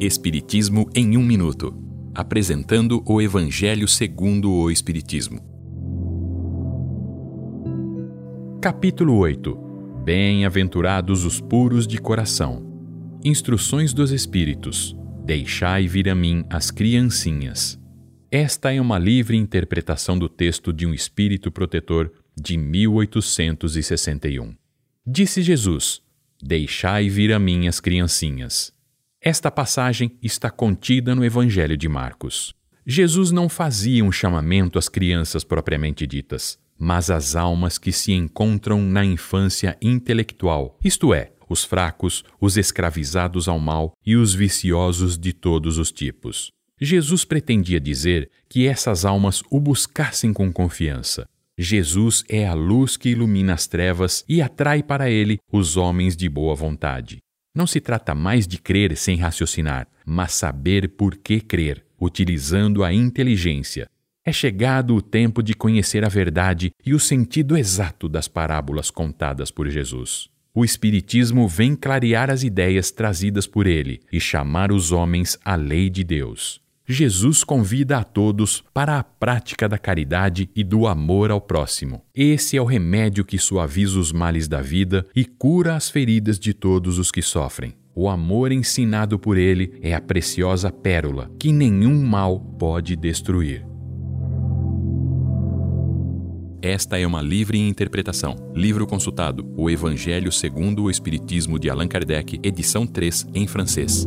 Espiritismo em um minuto, apresentando o Evangelho segundo o Espiritismo. Capítulo 8. Bem-aventurados os puros de coração. Instruções dos Espíritos. Deixai vir a mim as criancinhas. Esta é uma livre interpretação do texto de um espírito protetor de 1861. Disse Jesus: Deixai vir a mim as criancinhas. Esta passagem está contida no Evangelho de Marcos. Jesus não fazia um chamamento às crianças propriamente ditas, mas às almas que se encontram na infância intelectual, isto é, os fracos, os escravizados ao mal e os viciosos de todos os tipos. Jesus pretendia dizer que essas almas o buscassem com confiança, Jesus é a luz que ilumina as trevas e atrai para ele os homens de boa vontade. Não se trata mais de crer sem raciocinar, mas saber por que crer, utilizando a inteligência. É chegado o tempo de conhecer a verdade e o sentido exato das parábolas contadas por Jesus. O Espiritismo vem clarear as ideias trazidas por ele e chamar os homens à lei de Deus. Jesus convida a todos para a prática da caridade e do amor ao próximo. Esse é o remédio que suaviza os males da vida e cura as feridas de todos os que sofrem. O amor ensinado por ele é a preciosa pérola que nenhum mal pode destruir. Esta é uma livre interpretação. Livro consultado: O Evangelho segundo o Espiritismo de Allan Kardec, edição 3, em francês.